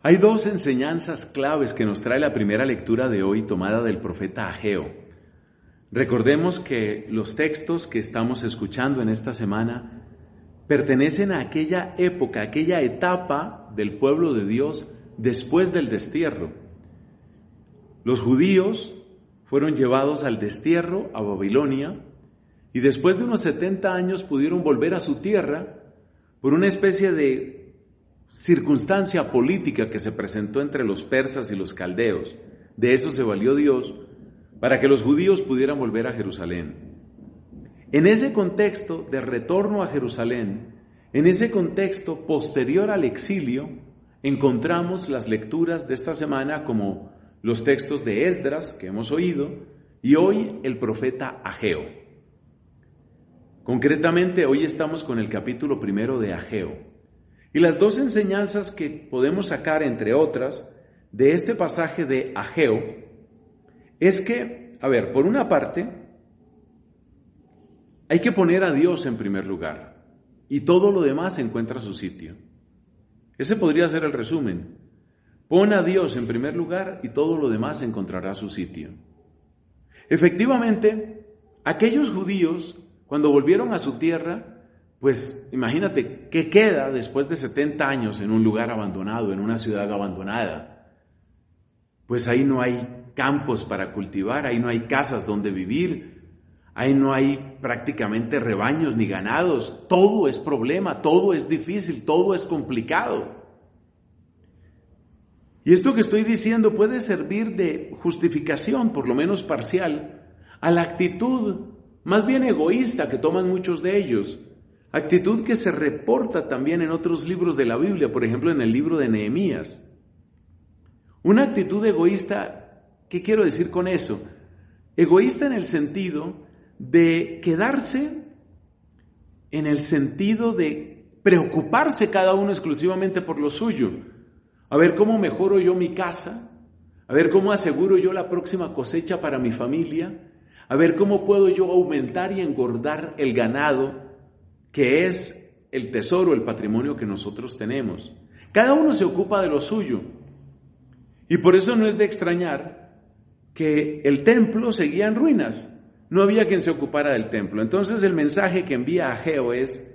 Hay dos enseñanzas claves que nos trae la primera lectura de hoy tomada del profeta Ageo. Recordemos que los textos que estamos escuchando en esta semana pertenecen a aquella época, aquella etapa del pueblo de Dios después del destierro. Los judíos fueron llevados al destierro a Babilonia y después de unos 70 años pudieron volver a su tierra por una especie de circunstancia política que se presentó entre los persas y los caldeos. De eso se valió Dios para que los judíos pudieran volver a Jerusalén. En ese contexto de retorno a Jerusalén, en ese contexto posterior al exilio, encontramos las lecturas de esta semana como los textos de Esdras que hemos oído y hoy el profeta Ageo. Concretamente, hoy estamos con el capítulo primero de Ageo. Y las dos enseñanzas que podemos sacar, entre otras, de este pasaje de Ageo, es que, a ver, por una parte, hay que poner a Dios en primer lugar y todo lo demás encuentra su sitio. Ese podría ser el resumen. Pon a Dios en primer lugar y todo lo demás encontrará su sitio. Efectivamente, aquellos judíos, cuando volvieron a su tierra, pues imagínate, ¿qué queda después de 70 años en un lugar abandonado, en una ciudad abandonada? Pues ahí no hay campos para cultivar, ahí no hay casas donde vivir, ahí no hay prácticamente rebaños ni ganados, todo es problema, todo es difícil, todo es complicado. Y esto que estoy diciendo puede servir de justificación, por lo menos parcial, a la actitud más bien egoísta que toman muchos de ellos, Actitud que se reporta también en otros libros de la Biblia, por ejemplo en el libro de Nehemías. Una actitud egoísta, ¿qué quiero decir con eso? Egoísta en el sentido de quedarse en el sentido de preocuparse cada uno exclusivamente por lo suyo. A ver cómo mejoro yo mi casa, a ver cómo aseguro yo la próxima cosecha para mi familia, a ver cómo puedo yo aumentar y engordar el ganado que es el tesoro, el patrimonio que nosotros tenemos. Cada uno se ocupa de lo suyo. Y por eso no es de extrañar que el templo seguía en ruinas. No había quien se ocupara del templo. Entonces el mensaje que envía a Geo es,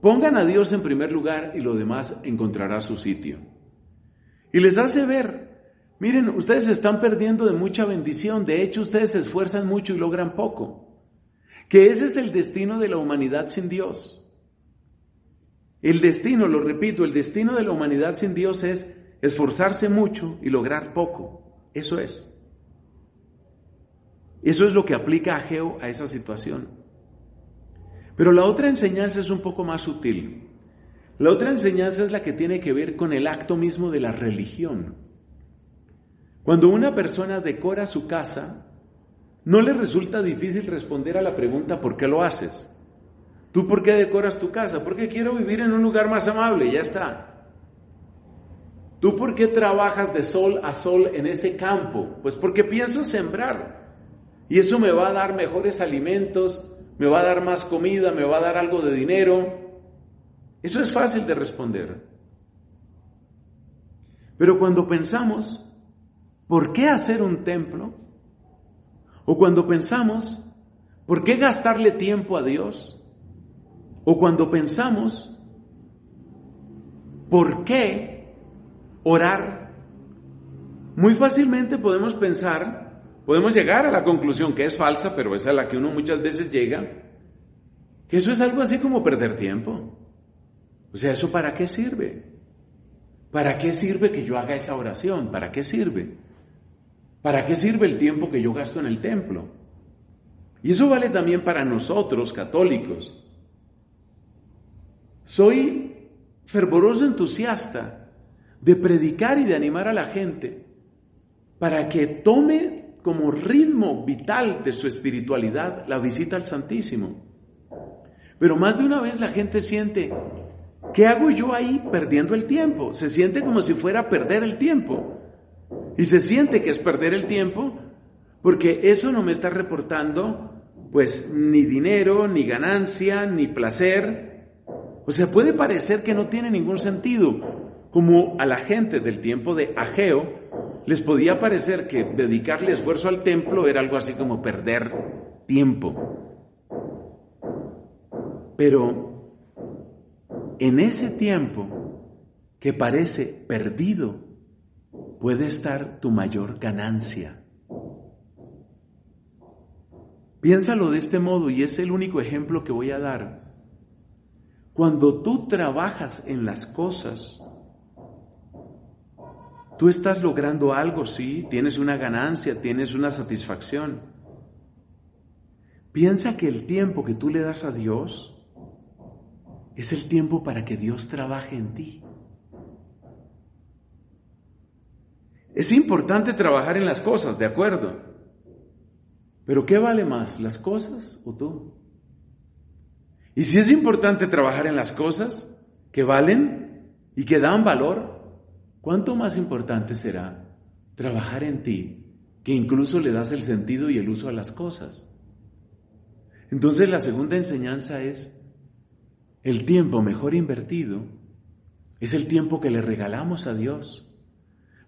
pongan a Dios en primer lugar y lo demás encontrará su sitio. Y les hace ver, miren, ustedes están perdiendo de mucha bendición. De hecho, ustedes se esfuerzan mucho y logran poco que ese es el destino de la humanidad sin Dios. El destino, lo repito, el destino de la humanidad sin Dios es esforzarse mucho y lograr poco. Eso es. Eso es lo que aplica a Geo a esa situación. Pero la otra enseñanza es un poco más sutil. La otra enseñanza es la que tiene que ver con el acto mismo de la religión. Cuando una persona decora su casa, no le resulta difícil responder a la pregunta ¿por qué lo haces? ¿Tú por qué decoras tu casa? Porque quiero vivir en un lugar más amable, ya está. ¿Tú por qué trabajas de sol a sol en ese campo? Pues porque pienso sembrar. Y eso me va a dar mejores alimentos, me va a dar más comida, me va a dar algo de dinero. Eso es fácil de responder. Pero cuando pensamos, ¿por qué hacer un templo? O cuando pensamos, ¿por qué gastarle tiempo a Dios? O cuando pensamos, ¿por qué orar? Muy fácilmente podemos pensar, podemos llegar a la conclusión que es falsa, pero es a la que uno muchas veces llega, que eso es algo así como perder tiempo. O sea, ¿eso para qué sirve? ¿Para qué sirve que yo haga esa oración? ¿Para qué sirve? ¿Para qué sirve el tiempo que yo gasto en el templo? Y eso vale también para nosotros, católicos. Soy fervoroso entusiasta de predicar y de animar a la gente para que tome como ritmo vital de su espiritualidad la visita al Santísimo. Pero más de una vez la gente siente, ¿qué hago yo ahí perdiendo el tiempo? Se siente como si fuera a perder el tiempo. Y se siente que es perder el tiempo porque eso no me está reportando pues ni dinero, ni ganancia, ni placer. O sea, puede parecer que no tiene ningún sentido. como a la gente del tiempo de Ageo les podía parecer que dedicarle esfuerzo al templo era algo así como perder tiempo. Pero en ese tiempo que parece perdido, puede estar tu mayor ganancia. Piénsalo de este modo y es el único ejemplo que voy a dar. Cuando tú trabajas en las cosas, tú estás logrando algo, sí, tienes una ganancia, tienes una satisfacción. Piensa que el tiempo que tú le das a Dios es el tiempo para que Dios trabaje en ti. Es importante trabajar en las cosas, de acuerdo. Pero ¿qué vale más, las cosas o tú? Y si es importante trabajar en las cosas que valen y que dan valor, ¿cuánto más importante será trabajar en ti, que incluso le das el sentido y el uso a las cosas? Entonces la segunda enseñanza es, el tiempo mejor invertido es el tiempo que le regalamos a Dios.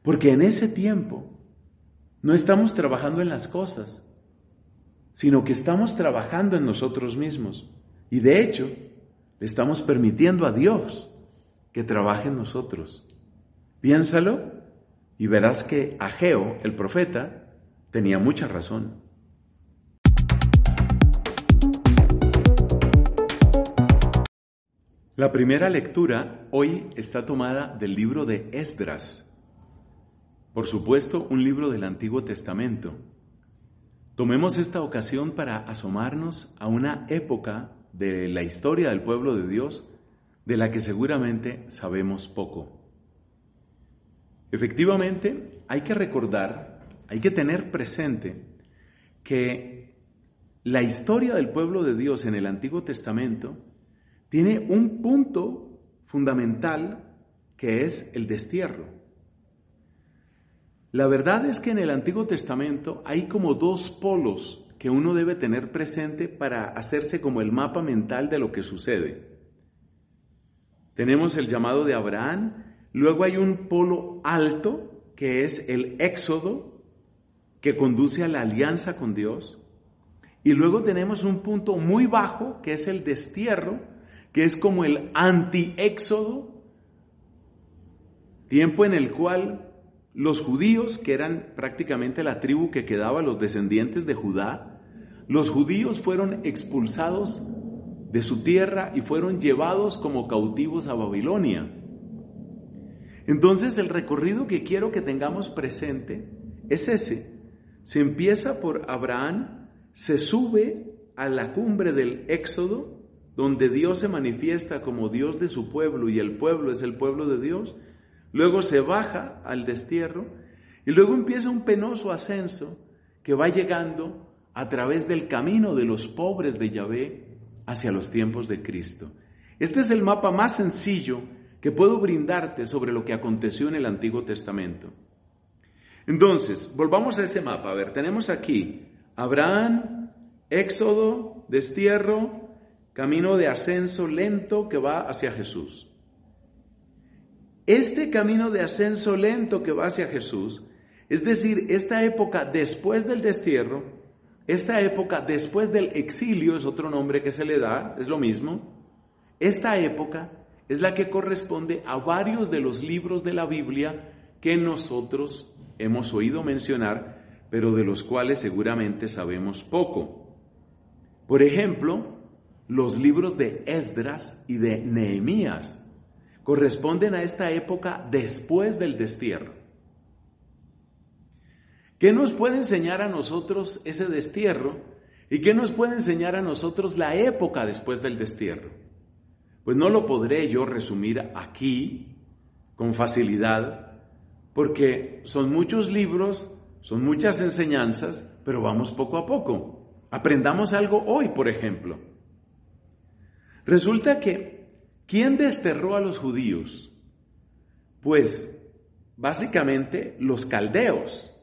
Porque en ese tiempo no estamos trabajando en las cosas, sino que estamos trabajando en nosotros mismos. Y de hecho, le estamos permitiendo a Dios que trabaje en nosotros. Piénsalo y verás que Ageo, el profeta, tenía mucha razón. La primera lectura hoy está tomada del libro de Esdras. Por supuesto, un libro del Antiguo Testamento. Tomemos esta ocasión para asomarnos a una época de la historia del pueblo de Dios de la que seguramente sabemos poco. Efectivamente, hay que recordar, hay que tener presente que la historia del pueblo de Dios en el Antiguo Testamento tiene un punto fundamental que es el destierro. La verdad es que en el Antiguo Testamento hay como dos polos que uno debe tener presente para hacerse como el mapa mental de lo que sucede. Tenemos el llamado de Abraham, luego hay un polo alto que es el éxodo que conduce a la alianza con Dios, y luego tenemos un punto muy bajo que es el destierro, que es como el anti-éxodo, tiempo en el cual los judíos, que eran prácticamente la tribu que quedaba, los descendientes de Judá, los judíos fueron expulsados de su tierra y fueron llevados como cautivos a Babilonia. Entonces el recorrido que quiero que tengamos presente es ese. Se empieza por Abraham, se sube a la cumbre del Éxodo, donde Dios se manifiesta como Dios de su pueblo y el pueblo es el pueblo de Dios, luego se baja al destierro y luego empieza un penoso ascenso que va llegando a través del camino de los pobres de Yahvé hacia los tiempos de Cristo. Este es el mapa más sencillo que puedo brindarte sobre lo que aconteció en el Antiguo Testamento. Entonces, volvamos a este mapa. A ver, tenemos aquí Abraham, Éxodo, destierro, camino de ascenso lento que va hacia Jesús. Este camino de ascenso lento que va hacia Jesús, es decir, esta época después del destierro, esta época después del exilio es otro nombre que se le da, es lo mismo, esta época es la que corresponde a varios de los libros de la Biblia que nosotros hemos oído mencionar, pero de los cuales seguramente sabemos poco. Por ejemplo, los libros de Esdras y de Nehemías corresponden a esta época después del destierro. ¿Qué nos puede enseñar a nosotros ese destierro? ¿Y qué nos puede enseñar a nosotros la época después del destierro? Pues no lo podré yo resumir aquí con facilidad, porque son muchos libros, son muchas enseñanzas, pero vamos poco a poco. Aprendamos algo hoy, por ejemplo. Resulta que ¿Quién desterró a los judíos? Pues básicamente los caldeos.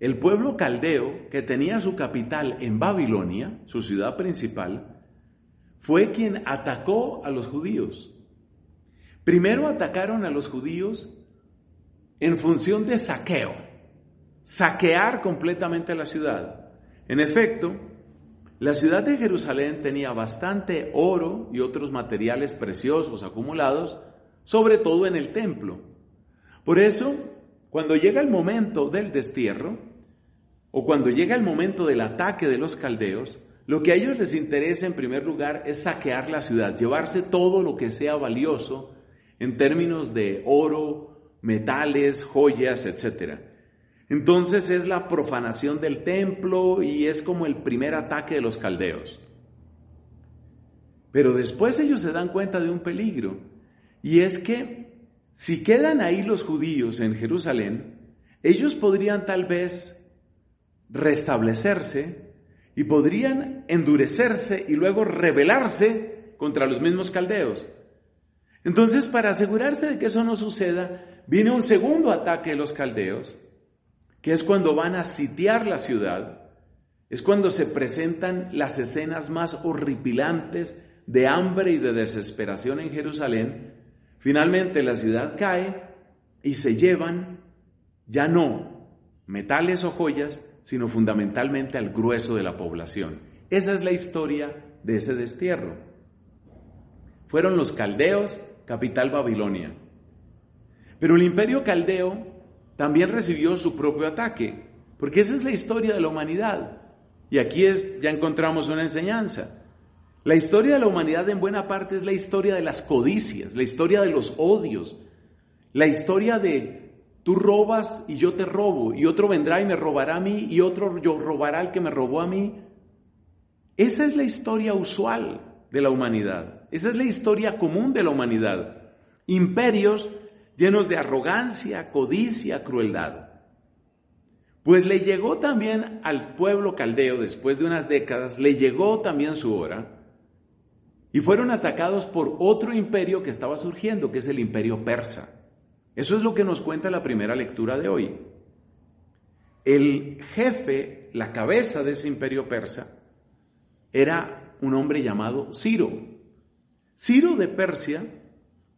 El pueblo caldeo, que tenía su capital en Babilonia, su ciudad principal, fue quien atacó a los judíos. Primero atacaron a los judíos en función de saqueo, saquear completamente la ciudad. En efecto, la ciudad de Jerusalén tenía bastante oro y otros materiales preciosos acumulados, sobre todo en el templo. Por eso, cuando llega el momento del destierro, o cuando llega el momento del ataque de los caldeos, lo que a ellos les interesa en primer lugar es saquear la ciudad, llevarse todo lo que sea valioso en términos de oro, metales, joyas, etc. Entonces es la profanación del templo y es como el primer ataque de los caldeos. Pero después ellos se dan cuenta de un peligro y es que si quedan ahí los judíos en Jerusalén, ellos podrían tal vez restablecerse y podrían endurecerse y luego rebelarse contra los mismos caldeos. Entonces, para asegurarse de que eso no suceda, viene un segundo ataque de los caldeos, que es cuando van a sitiar la ciudad, es cuando se presentan las escenas más horripilantes de hambre y de desesperación en Jerusalén. Finalmente la ciudad cae y se llevan ya no metales o joyas, sino fundamentalmente al grueso de la población. Esa es la historia de ese destierro. Fueron los caldeos, capital Babilonia. Pero el imperio caldeo también recibió su propio ataque, porque esa es la historia de la humanidad. Y aquí es, ya encontramos una enseñanza. La historia de la humanidad en buena parte es la historia de las codicias, la historia de los odios, la historia de Tú robas y yo te robo, y otro vendrá y me robará a mí, y otro yo robará al que me robó a mí. Esa es la historia usual de la humanidad. Esa es la historia común de la humanidad. Imperios llenos de arrogancia, codicia, crueldad. Pues le llegó también al pueblo caldeo, después de unas décadas, le llegó también su hora, y fueron atacados por otro imperio que estaba surgiendo, que es el imperio persa. Eso es lo que nos cuenta la primera lectura de hoy. El jefe, la cabeza de ese imperio persa, era un hombre llamado Ciro. Ciro de Persia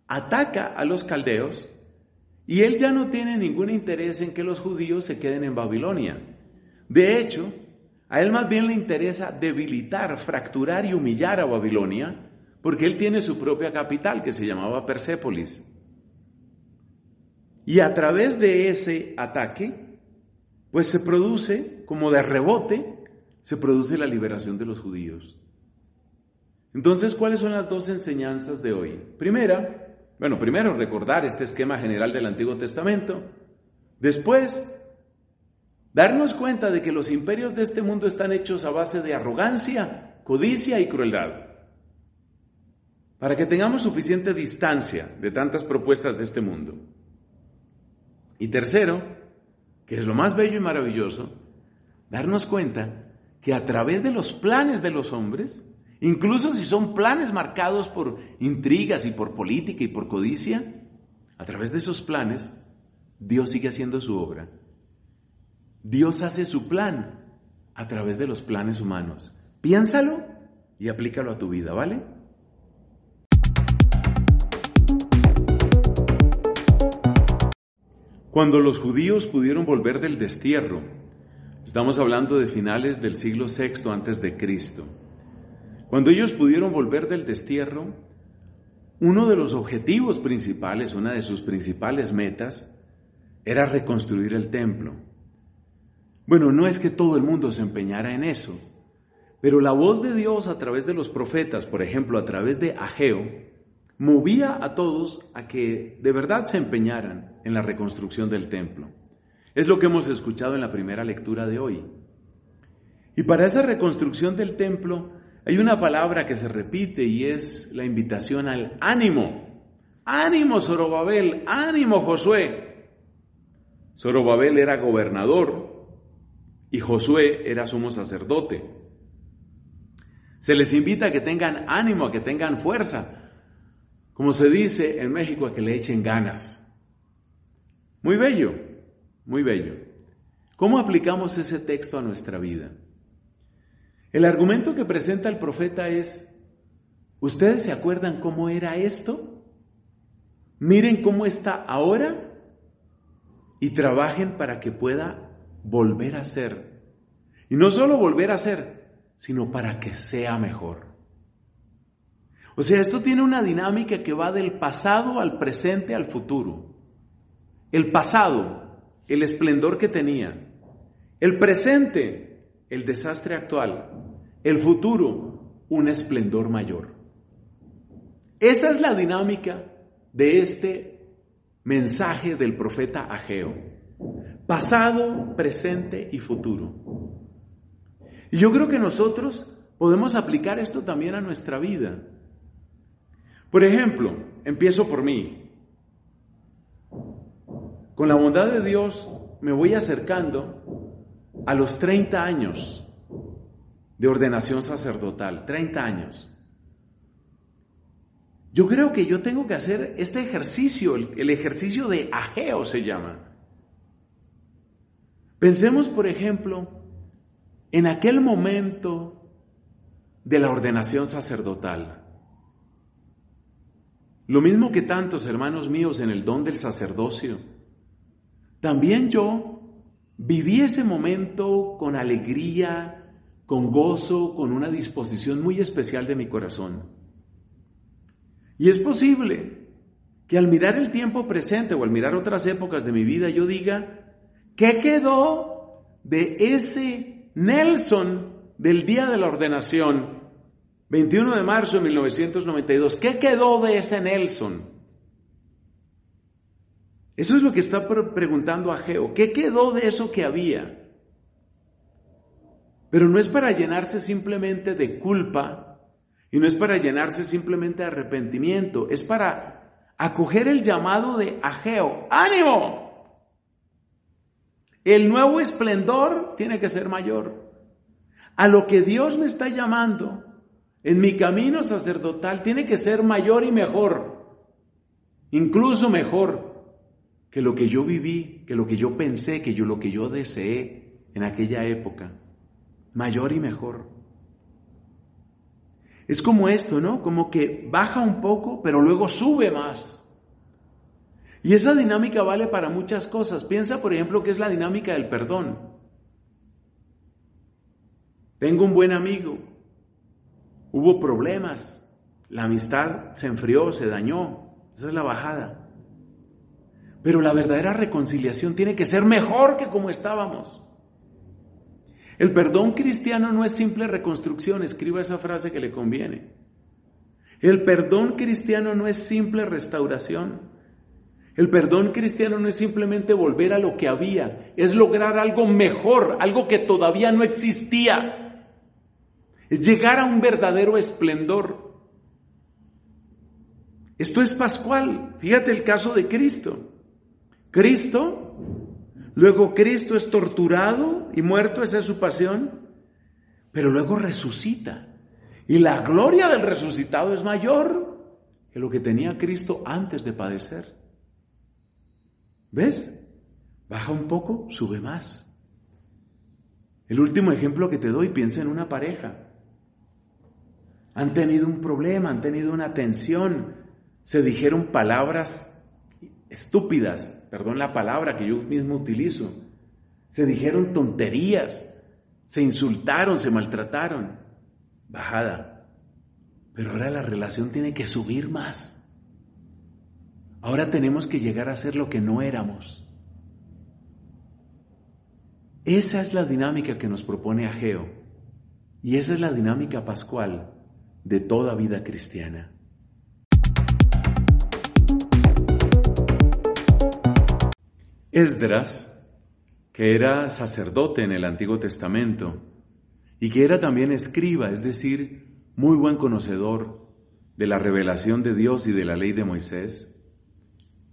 ataca a los caldeos y él ya no tiene ningún interés en que los judíos se queden en Babilonia. De hecho, a él más bien le interesa debilitar, fracturar y humillar a Babilonia, porque él tiene su propia capital que se llamaba Persépolis. Y a través de ese ataque, pues se produce, como de rebote, se produce la liberación de los judíos. Entonces, ¿cuáles son las dos enseñanzas de hoy? Primera, bueno, primero recordar este esquema general del Antiguo Testamento. Después, darnos cuenta de que los imperios de este mundo están hechos a base de arrogancia, codicia y crueldad. Para que tengamos suficiente distancia de tantas propuestas de este mundo. Y tercero, que es lo más bello y maravilloso, darnos cuenta que a través de los planes de los hombres, incluso si son planes marcados por intrigas y por política y por codicia, a través de esos planes, Dios sigue haciendo su obra. Dios hace su plan a través de los planes humanos. Piénsalo y aplícalo a tu vida, ¿vale? Cuando los judíos pudieron volver del destierro, estamos hablando de finales del siglo VI antes de Cristo. Cuando ellos pudieron volver del destierro, uno de los objetivos principales, una de sus principales metas, era reconstruir el templo. Bueno, no es que todo el mundo se empeñara en eso, pero la voz de Dios a través de los profetas, por ejemplo, a través de Ageo, movía a todos a que de verdad se empeñaran en la reconstrucción del templo. Es lo que hemos escuchado en la primera lectura de hoy. Y para esa reconstrucción del templo hay una palabra que se repite y es la invitación al ánimo. Ánimo, Zorobabel, ánimo, Josué. Zorobabel era gobernador y Josué era sumo sacerdote. Se les invita a que tengan ánimo, a que tengan fuerza, como se dice en México, a que le echen ganas. Muy bello, muy bello. ¿Cómo aplicamos ese texto a nuestra vida? El argumento que presenta el profeta es, ¿ustedes se acuerdan cómo era esto? miren cómo está ahora y trabajen para que pueda volver a ser. Y no solo volver a ser, sino para que sea mejor. O sea, esto tiene una dinámica que va del pasado al presente al futuro. El pasado, el esplendor que tenía. El presente, el desastre actual. El futuro, un esplendor mayor. Esa es la dinámica de este mensaje del profeta Ageo. Pasado, presente y futuro. Y yo creo que nosotros podemos aplicar esto también a nuestra vida. Por ejemplo, empiezo por mí. Con la bondad de Dios me voy acercando a los 30 años de ordenación sacerdotal, 30 años. Yo creo que yo tengo que hacer este ejercicio, el, ejercicio de ajeo se llama. Pensemos, por ejemplo, en aquel momento de la ordenación sacerdotal. Lo mismo que tantos hermanos míos en el don del sacerdocio, también yo viví ese momento con alegría, con gozo, con una disposición muy especial de mi corazón. Y es posible que al mirar el tiempo presente o al mirar otras épocas de mi vida yo diga, ¿qué quedó de ese Nelson del día de la ordenación? 21 de marzo de 1992. ¿Qué quedó de ese Nelson? Eso es lo que está preguntando a Geo. ¿Qué quedó de eso que había? Pero no es para llenarse simplemente de culpa y no es para llenarse simplemente de arrepentimiento, es para acoger el llamado de Ageo. ¡Ánimo! El nuevo esplendor tiene que ser mayor. A lo que Dios me está llamando en mi camino sacerdotal tiene que ser mayor y mejor. Incluso mejor que lo que yo viví, que lo que yo pensé, que yo lo que yo deseé en aquella época. Mayor y mejor. Es como esto, ¿no? Como que baja un poco, pero luego sube más. Y esa dinámica vale para muchas cosas. Piensa, por ejemplo, que es la dinámica del perdón. Tengo un buen amigo, hubo problemas, la amistad se enfrió, se dañó. Esa es la bajada. Pero la verdadera reconciliación tiene que ser mejor que como estábamos. El perdón cristiano no es simple reconstrucción, escriba esa frase que le conviene. El perdón cristiano no es simple restauración. El perdón cristiano no es simplemente volver a lo que había, es lograr algo mejor, algo que todavía no existía. Es llegar a un verdadero esplendor. Esto es pascual. Fíjate el caso de Cristo. Cristo Luego Cristo es torturado y muerto, esa es su pasión, pero luego resucita. Y la gloria del resucitado es mayor que lo que tenía Cristo antes de padecer. ¿Ves? Baja un poco, sube más. El último ejemplo que te doy, piensa en una pareja. Han tenido un problema, han tenido una tensión, se dijeron palabras estúpidas, perdón la palabra que yo mismo utilizo, se dijeron tonterías, se insultaron, se maltrataron. Bajada. Pero ahora la relación tiene que subir más. Ahora tenemos que llegar a ser lo que no éramos. Esa es la dinámica que nos propone Ageo. Y esa es la dinámica pascual de toda vida cristiana. Esdras, que era sacerdote en el Antiguo Testamento y que era también escriba, es decir, muy buen conocedor de la revelación de Dios y de la ley de Moisés,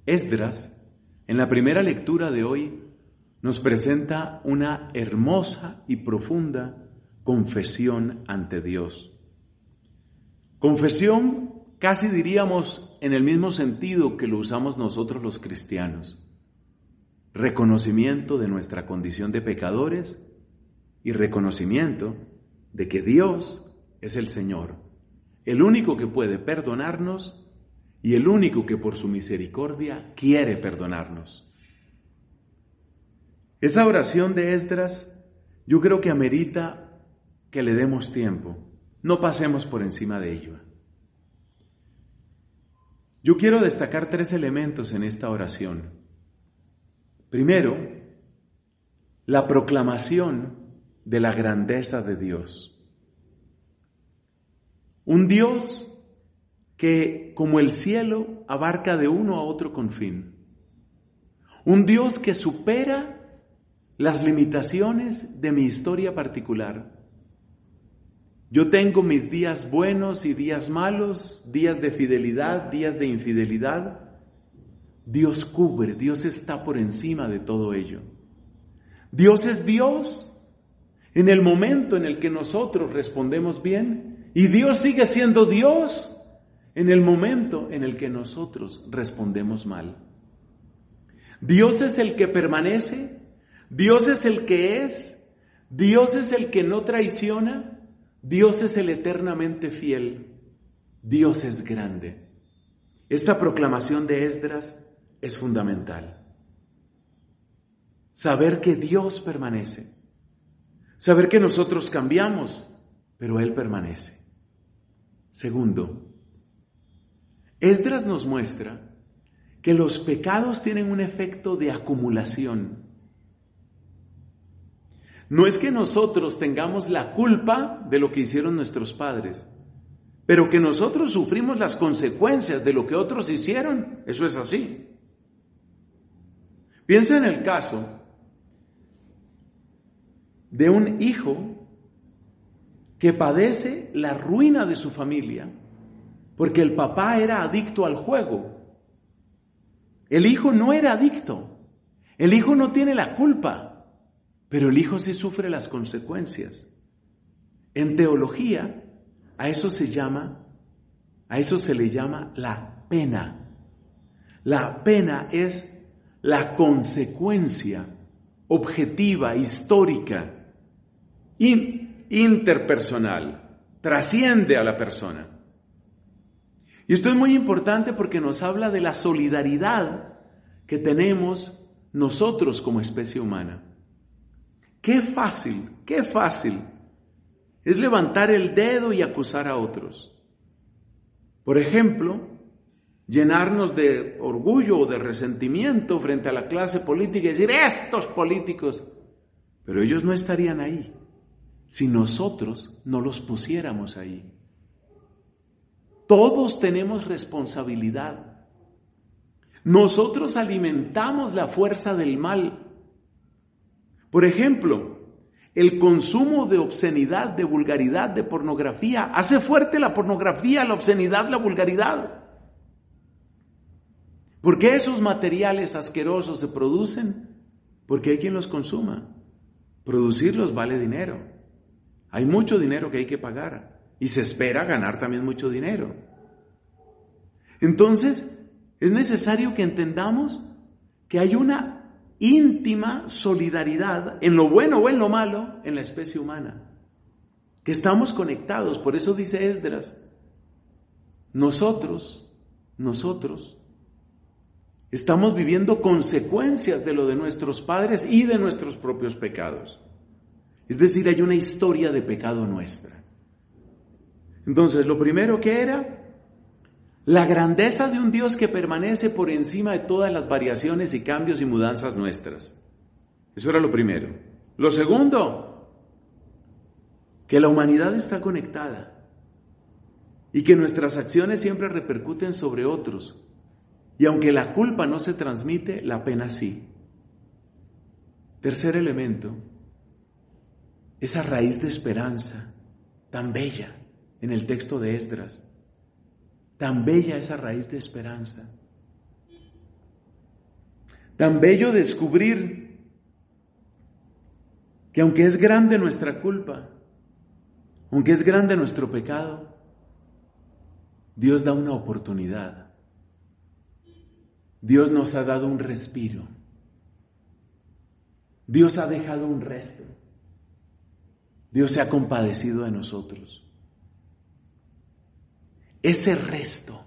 Esdras, en la primera lectura de hoy, nos presenta una hermosa y profunda confesión ante Dios. Confesión casi diríamos en el mismo sentido que lo usamos nosotros los cristianos reconocimiento de nuestra condición de pecadores y reconocimiento de que Dios es el Señor, el único que puede perdonarnos y el único que por su misericordia quiere perdonarnos. Esa oración de Esdras yo creo que amerita que le demos tiempo, no pasemos por encima de ello. Yo quiero destacar tres elementos en esta oración. Primero, la proclamación de la grandeza de Dios. Un Dios que, como el cielo, abarca de uno a otro confín. Un Dios que supera las limitaciones de mi historia particular. Yo tengo mis días buenos y días malos, días de fidelidad, días de infidelidad. Dios cubre, Dios está por encima de todo ello. Dios es Dios en el momento en el que nosotros respondemos bien y Dios sigue siendo Dios en el momento en el que nosotros respondemos mal. Dios es el que permanece, Dios es el que es, Dios es el que no traiciona, Dios es el eternamente fiel, Dios es grande. Esta proclamación de Esdras es fundamental. Saber que Dios permanece, saber que nosotros cambiamos, pero Él permanece. Segundo, Esdras nos muestra que los pecados tienen un efecto de acumulación. No es que nosotros tengamos la culpa de lo que hicieron nuestros padres, pero que nosotros sufrimos las consecuencias de lo que otros hicieron, eso es así. Piensa en el caso de un hijo que padece la ruina de su familia porque el papá era adicto al juego. El hijo no era adicto. El hijo no tiene la culpa, pero el hijo sí sufre las consecuencias. En teología, a eso se llama, a eso se le llama la pena. La pena es la consecuencia objetiva, histórica, interpersonal, trasciende a la persona. Y esto es muy importante porque nos habla de la solidaridad que tenemos nosotros como especie humana. Qué fácil, qué fácil es levantar el dedo y acusar a otros. Por ejemplo, llenarnos de orgullo o de resentimiento frente a la clase política y decir, estos políticos, pero ellos no estarían ahí si nosotros no los pusiéramos ahí. Todos tenemos responsabilidad. Nosotros alimentamos la fuerza del mal. Por ejemplo, el consumo de obscenidad, de vulgaridad, de pornografía, hace fuerte la pornografía, la obscenidad, la vulgaridad. ¿Por qué esos materiales asquerosos se producen? Porque hay quien los consuma. Producirlos vale dinero. Hay mucho dinero que hay que pagar y se espera ganar también mucho dinero. Entonces, es necesario que entendamos que hay una íntima solidaridad en lo bueno o en lo malo en la especie humana, que estamos conectados, por eso dice Esdras, nosotros, nosotros, estamos viviendo consecuencias de lo de nuestros padres y de nuestros propios pecados. Es decir, hay una historia de pecado nuestra. Entonces, lo primero que era la grandeza de un Dios que permanece por encima de todas las variaciones y cambios y mudanzas nuestras. Eso era lo primero. Lo segundo, que la humanidad está conectada y que nuestras acciones siempre repercuten sobre otros. Y aunque la culpa no se transmite, la pena sí. Tercer elemento, esa raíz de esperanza tan bella en el texto de Esdras. Tan bella esa raíz de esperanza. Tan bello descubrir que aunque es grande nuestra culpa, aunque es grande nuestro pecado, Dios da una oportunidad. Dios nos ha dado un respiro. Dios ha dejado un resto. Dios se ha compadecido de nosotros ese resto,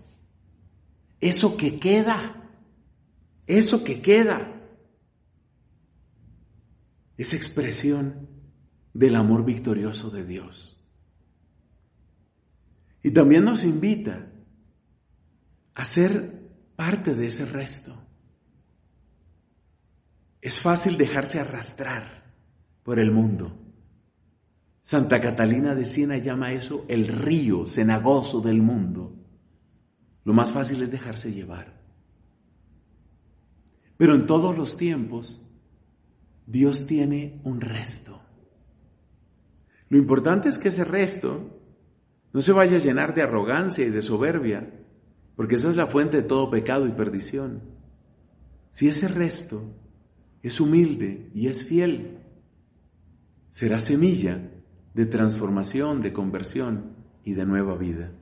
eso que queda, eso que queda, es expresión del amor victorioso de Dios. Y también nos invita a ser parte de ese resto. Es fácil dejarse arrastrar por el mundo. Santa Catalina de Siena llama eso el río cenagoso del mundo. Lo más fácil es dejarse llevar. Pero en todos los tiempos, Dios tiene un resto. Lo importante es que ese resto no se vaya a llenar de arrogancia y de soberbia, porque esa es la fuente de todo pecado y perdición. Si ese resto es humilde y es fiel, será semilla de transformación, de conversión y de nueva vida.